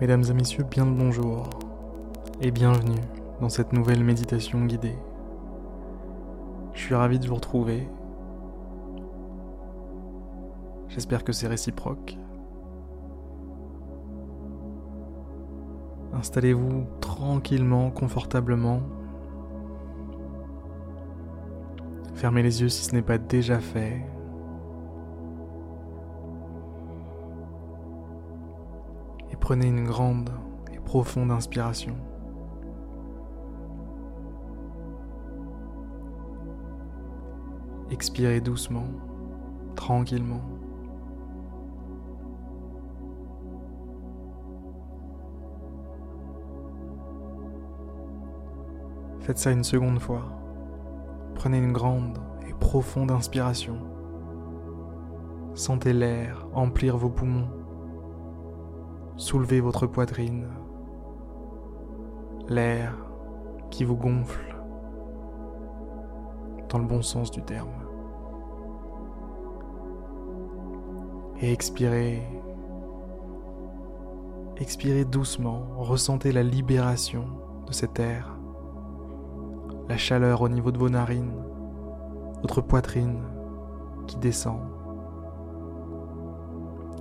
Mesdames et messieurs, bien le bonjour et bienvenue dans cette nouvelle méditation guidée. Je suis ravi de vous retrouver. J'espère que c'est réciproque. Installez-vous tranquillement, confortablement. Fermez les yeux si ce n'est pas déjà fait. Prenez une grande et profonde inspiration. Expirez doucement, tranquillement. Faites ça une seconde fois. Prenez une grande et profonde inspiration. Sentez l'air emplir vos poumons. Soulevez votre poitrine. L'air qui vous gonfle dans le bon sens du terme. Et expirez. Expirez doucement, ressentez la libération de cet air, la chaleur au niveau de vos narines, votre poitrine qui descend,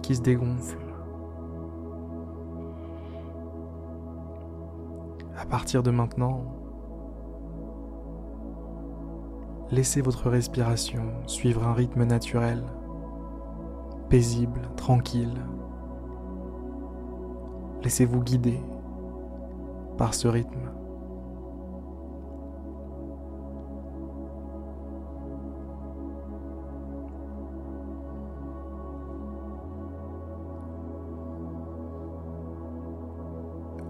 qui se dégonfle. À partir de maintenant, laissez votre respiration suivre un rythme naturel paisible, tranquille. Laissez-vous guider par ce rythme.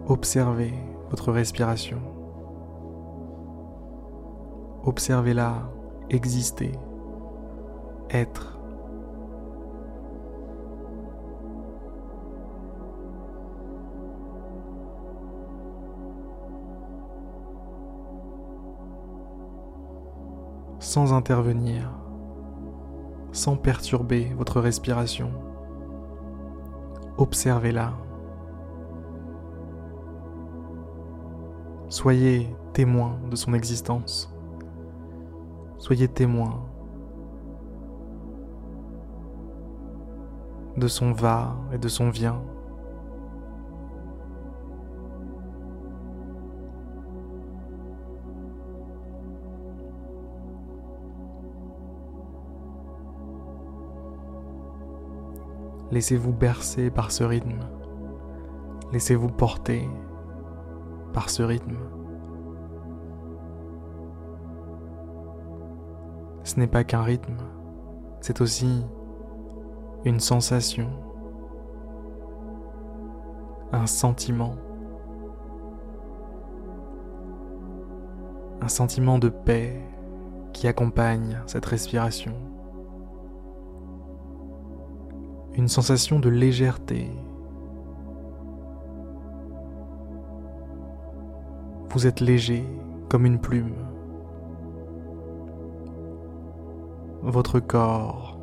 Observez votre respiration. Observez-la exister, être. sans intervenir, sans perturber votre respiration. Observez-la. Soyez témoin de son existence. Soyez témoin de son va et de son vient. Laissez-vous bercer par ce rythme. Laissez-vous porter par ce rythme. Ce n'est pas qu'un rythme, c'est aussi une sensation, un sentiment, un sentiment de paix qui accompagne cette respiration une sensation de légèreté. Vous êtes léger comme une plume. Votre corps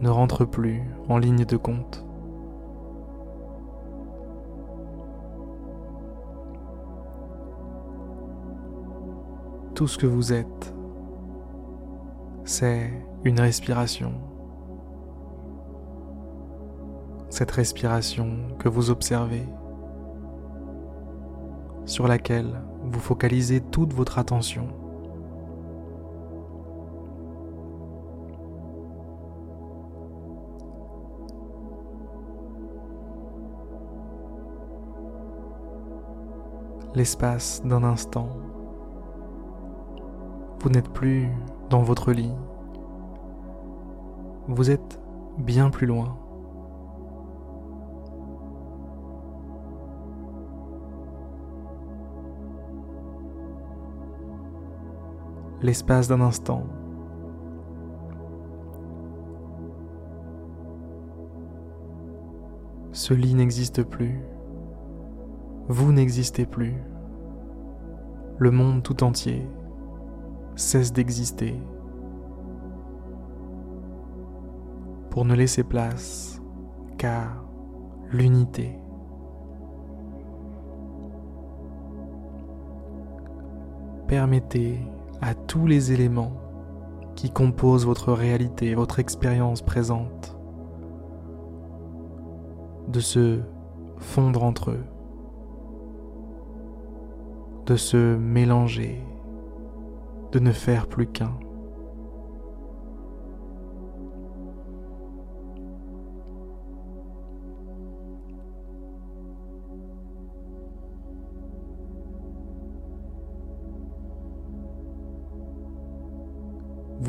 ne rentre plus en ligne de compte. Tout ce que vous êtes, c'est une respiration. Cette respiration que vous observez, sur laquelle vous focalisez toute votre attention. L'espace d'un instant, vous n'êtes plus dans votre lit, vous êtes bien plus loin. L'espace d'un instant. Ce lit n'existe plus. Vous n'existez plus. Le monde tout entier cesse d'exister. pour ne laisser place qu'à l'unité. Permettez à tous les éléments qui composent votre réalité, votre expérience présente, de se fondre entre eux, de se mélanger, de ne faire plus qu'un.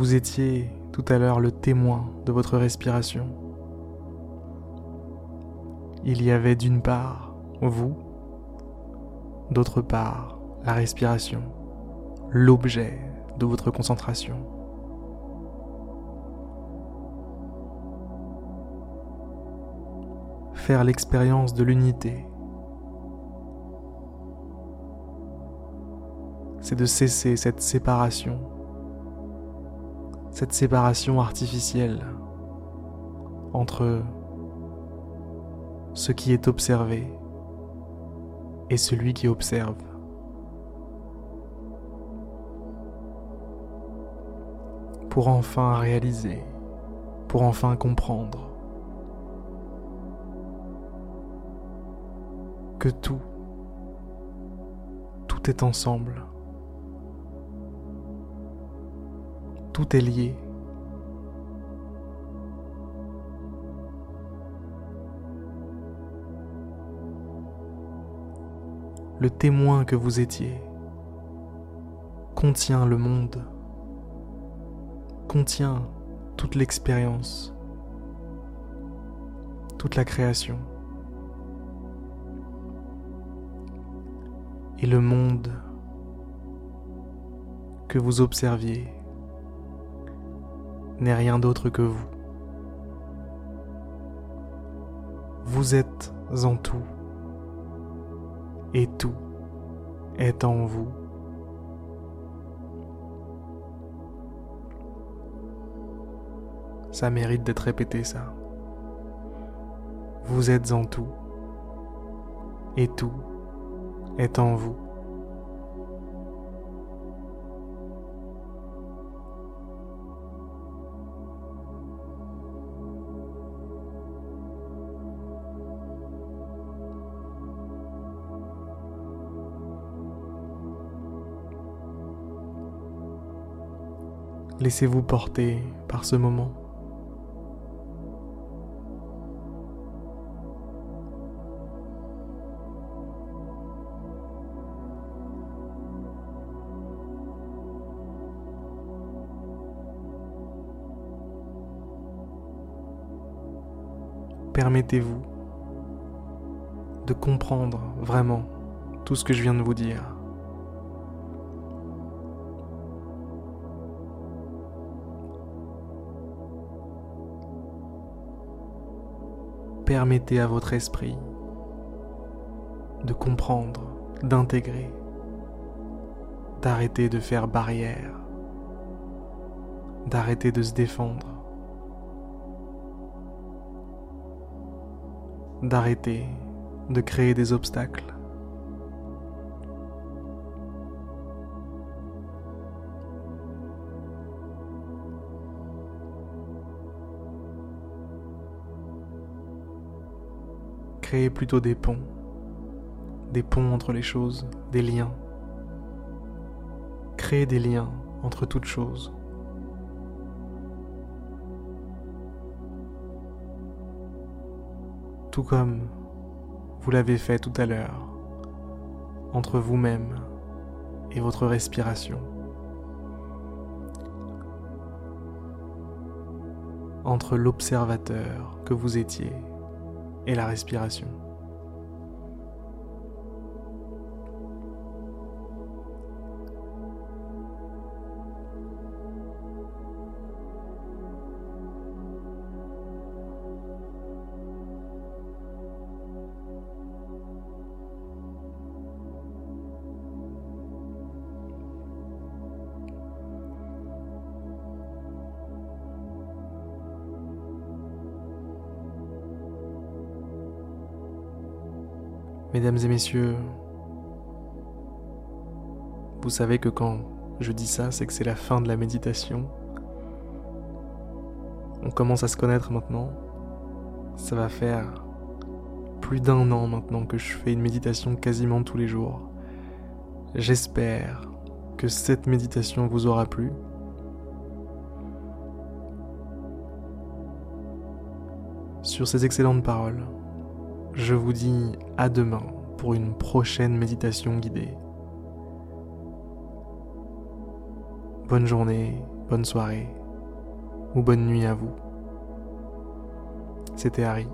Vous étiez tout à l'heure le témoin de votre respiration. Il y avait d'une part vous, d'autre part la respiration, l'objet de votre concentration. Faire l'expérience de l'unité, c'est de cesser cette séparation cette séparation artificielle entre ce qui est observé et celui qui observe. Pour enfin réaliser, pour enfin comprendre que tout, tout est ensemble. Tout est lié. Le témoin que vous étiez contient le monde, contient toute l'expérience, toute la création. Et le monde que vous observiez n'est rien d'autre que vous. Vous êtes en tout et tout est en vous. Ça mérite d'être répété ça. Vous êtes en tout et tout est en vous. Laissez-vous porter par ce moment. Permettez-vous de comprendre vraiment tout ce que je viens de vous dire. Permettez à votre esprit de comprendre, d'intégrer, d'arrêter de faire barrière, d'arrêter de se défendre, d'arrêter de créer des obstacles. Créer plutôt des ponts, des ponts entre les choses, des liens. Créer des liens entre toutes choses. Tout comme vous l'avez fait tout à l'heure, entre vous-même et votre respiration. Entre l'observateur que vous étiez et la respiration. Mesdames et messieurs, vous savez que quand je dis ça, c'est que c'est la fin de la méditation. On commence à se connaître maintenant. Ça va faire plus d'un an maintenant que je fais une méditation quasiment tous les jours. J'espère que cette méditation vous aura plu. Sur ces excellentes paroles, je vous dis à demain pour une prochaine méditation guidée. Bonne journée, bonne soirée ou bonne nuit à vous. C'était Harry.